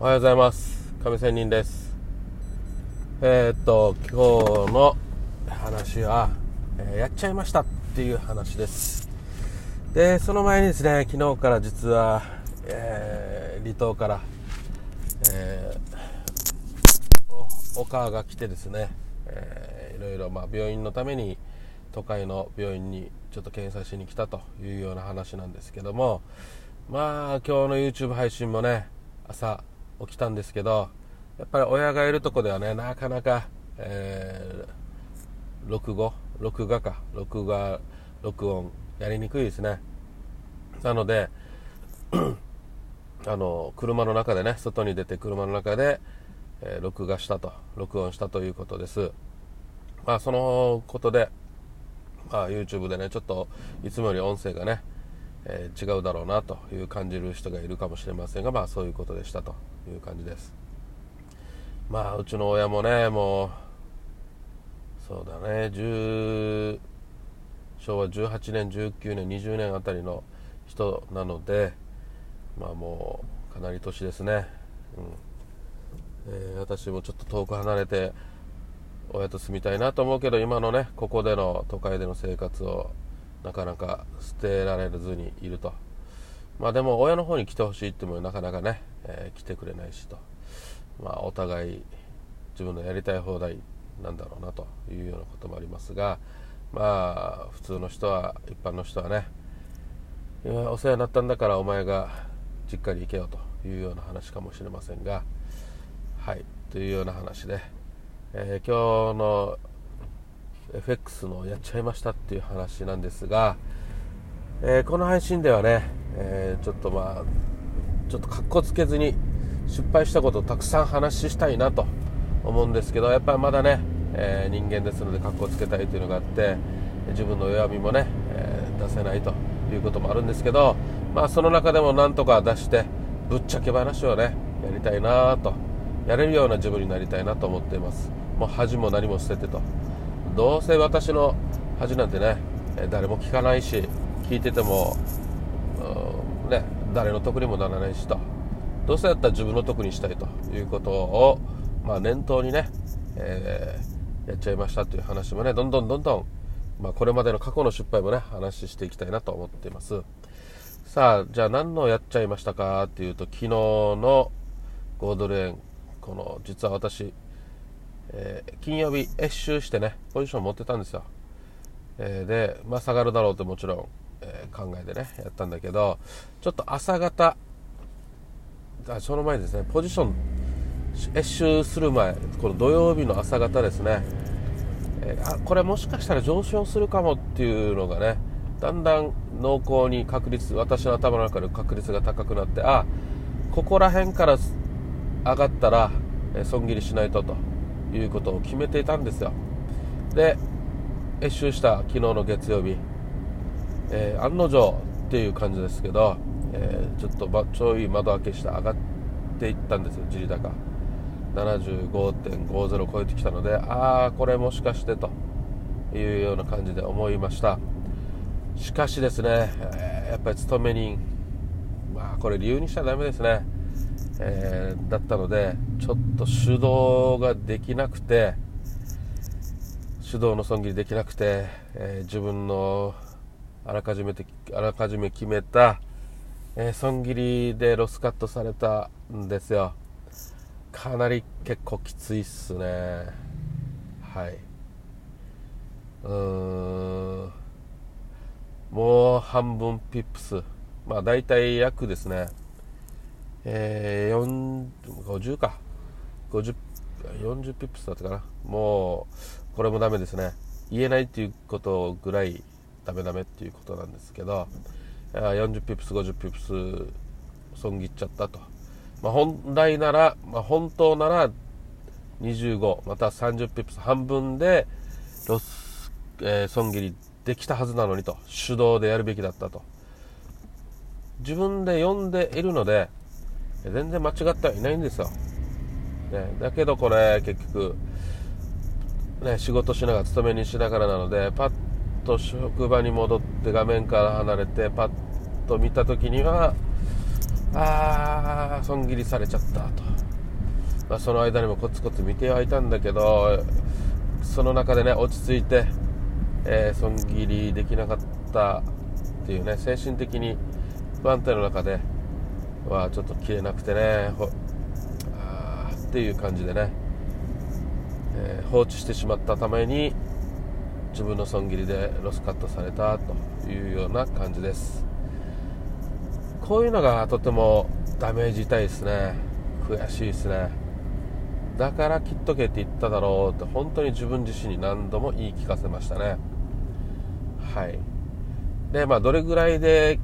おはようございます。亀仙人です。えー、っと今日の話は、えー、やっちゃいましたっていう話です。でその前にですね昨日から実は、えー、離島から、えー、お母が来てですね、えー、いろいろ、まあ、病院のために都会の病院にちょっと検査しに来たというような話なんですけどもまあ今日の YouTube 配信もね朝起きたんですけどやっぱり親がいるとこではねなかなか、えー、録語録画か録画録音やりにくいですね。なので あの車の中でね外に出て車の中で、えー、録画したと録音したということです。まあそのことで、まあ、YouTube でねちょっといつもより音声がねえー、違うだろうなという感じる人がいるかもしれませんがまあそういうことでしたと。いう感じです。まあうちの親もねもうそうだね。10昭和18年19年20年あたりの人なのでまあもうかなり年ですね、うん。えー、私もちょっと遠く離れて親と住みたいなと思うけど今のねここでの都会での生活をなかなか捨てられずにいると。まあでも親の方に来てほしいってもなかなかね、えー、来てくれないしと。まあお互い自分のやりたい放題なんだろうなというようなこともありますがまあ普通の人は一般の人はねお世話になったんだからお前が実家に行けよというような話かもしれませんがはいというような話で、えー、今日の FX のやっちゃいましたっていう話なんですが、えー、この配信ではね、えー、ちょっとまあちょっとかっこつけずに失敗したことをたくさん話したいなと思うんですけどやっぱりまだね、えー、人間ですのでかっこつけたいというのがあって自分の弱みもね、え出せないということもあるんですけど、まあ、その中でもなんとか出してぶっちゃけ話をねやりたいなとやれるような自分になりたいなと思っています。もう恥も何も捨ててと。どうせ私の恥なんてね誰も聞かないし聞いてても、誰の得にもならないしと。どうせやったら自分の得にしたいということを、まあ、念頭にね、えー、やっちゃいましたという話もねどんどんどんどん、まあ、これまでの過去の失敗もね話していきたいなと思っています。さあじゃあ何のやっちゃいましたかっていうと昨日のゴードル円この実は私えー、金曜日越周してねポジション持ってたんですよ、えー、で、まあ、下がるだろうともちろん、え、考えてねやったんだけどちょっと朝方あその前ですねポジション越周する前この土曜日の朝方ですね、えあこれもしかしたら上昇するかもっていうのがねだんだん濃厚に確率私の頭の中で確率が高くなってあここら辺から上がったら、え損切りしないとということを決めていたんですよ。で越周した昨日の月曜日、えー、案の定っていう感じですけど、えー、ちょっとばちょい窓開けして上がっていったんですよ地利高75.50超えてきたのでああこれもしかしてというような感じで思いました。しかしですね、え、やっぱり勤め人まあこれ理由にしちゃダメですね。えー、だったのでちょっと手動ができなくて手動の損切りできなくて、えー、自分のあらかじめてあらかじめ決めた、えー、損切りでロスカットされたんですよ。かなり結構きついっすね。はい。うーん。もう半分ピップス。まあ大体約ですね。えー、50か。50 40ピップスだったかな。もうこれもダメですね。言えないっていうことぐらいダメダメっていうことなんですけど40ピップス50ピップス損切っちゃったと、まあ、本来なら、まあ、本当なら25または30ピップス半分でロス、えー、損切りできたはずなのにと。手動でやるべきだったと。自分で読んでいるので全然間違ってはいないんですよ、ね、だけどこれ結局、ね、仕事しながら勤めにしながらなのでパッと職場に戻って画面から離れてパッと見た時にはああ損切りされちゃったと、まあ、その間にもコツコツ見てはいたんだけどその中でね落ち着いて、えー、損切りできなかったっていうね精神的に不安定の中ではちょっと切れなくてねあっていう感じでね、えー、放置してしまったために自分の損切りでロスカットされたというような感じです。こういうのがとてもダメージ痛いですね。悔しいですね。だから切っとけって言っただろうって本当に自分自身に何度も言い聞かせましたね。はい。でまあどれぐらいで、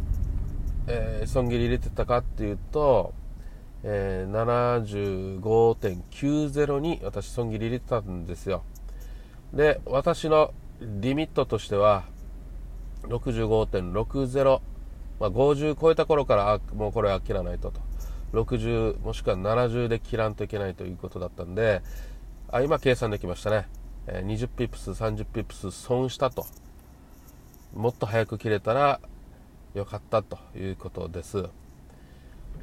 えー、損切り入れてたかっていうと、えー、75.90に私損切り入れてたんですよ。で私のリミットとしては65.60、まあ、50超えた頃からあもうこれは切らないとと。60もしくは70で切らんといけないということだったんであ今計算できましたね、え20ピップス30ピップス損したと。もっと早く切れたらよかったということです。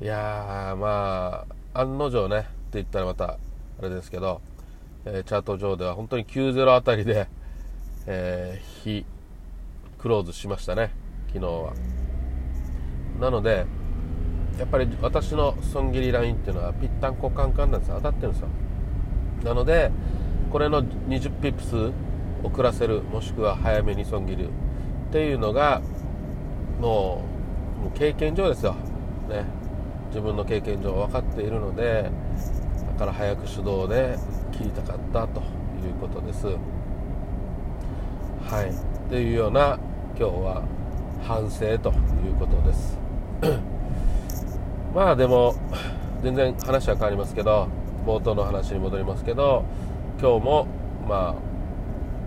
いやーまあ案の定ねって言ったらまたあれですけど、えー、チャート上では本当に90あたりで、えー、日クローズしましたね昨日は。なのでやっぱり私の損切りラインっていうのはぴったんこカンカンなんです当たってるんですよ。なのでこれの20ピップス遅らせるもしくは早めに損切るっていうのがもうもう経験上ですよ、ね、自分の経験上分かっているのでだから早く手動で切りたかったということです。はい。っていうような今日は反省ということです。まあでも全然話は変わりますけど冒頭の話に戻りますけど今日もまあ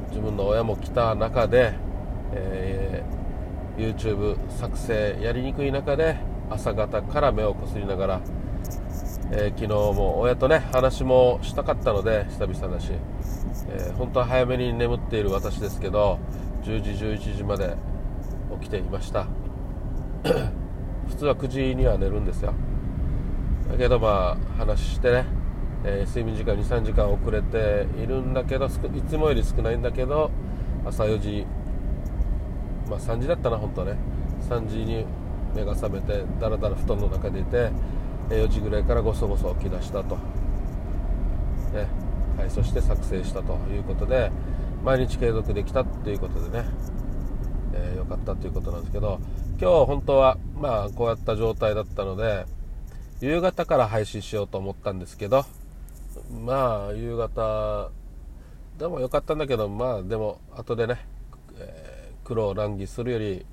自分の親も来た中で、えー、YouTube 作成やりにくい中で朝方から目をこすりながら、えー、昨日も親とね話もしたかったので久々だし、えー、本当は早めに眠っている私ですけど10時11時まで起きていました。普通は9時には寝るんですよ。だけどまあ話してね、えー、睡眠時間23時間遅れているんだけどいつもより少ないんだけど朝4時まあ3時だったな本当ね。3時に目が覚めてだらだら布団の中でいて4時ぐらいからごそごそ起き出したと、ねはい、そして作成したということで毎日継続できたっていうことでね、えー、かったということなんですけど今日本当はまあこうやった状態だったので夕方から配信しようと思ったんですけどまあ夕方でもよかったんだけどまあでも後でね、えー、苦労難儀するより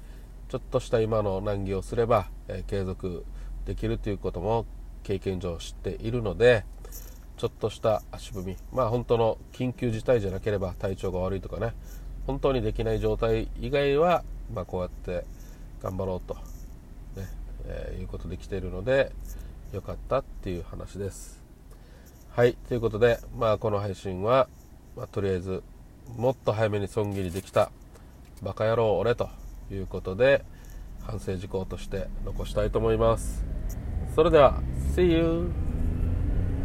ちょっとした今の難儀をすれば、えー、継続できるということも経験上知っているのでちょっとした足踏み。まあ本当の緊急事態じゃなければ体調が悪いとかね。本当にできない状態以外は、まあ、こうやって頑張ろうと、ねえー、いうことで来ているのでよかったっていう話です。はいということで、まあ、この配信は、まあ、とりあえずもっと早めに損切りできたバカ野郎俺ということで反省事項として残したいと思います。それでは See you!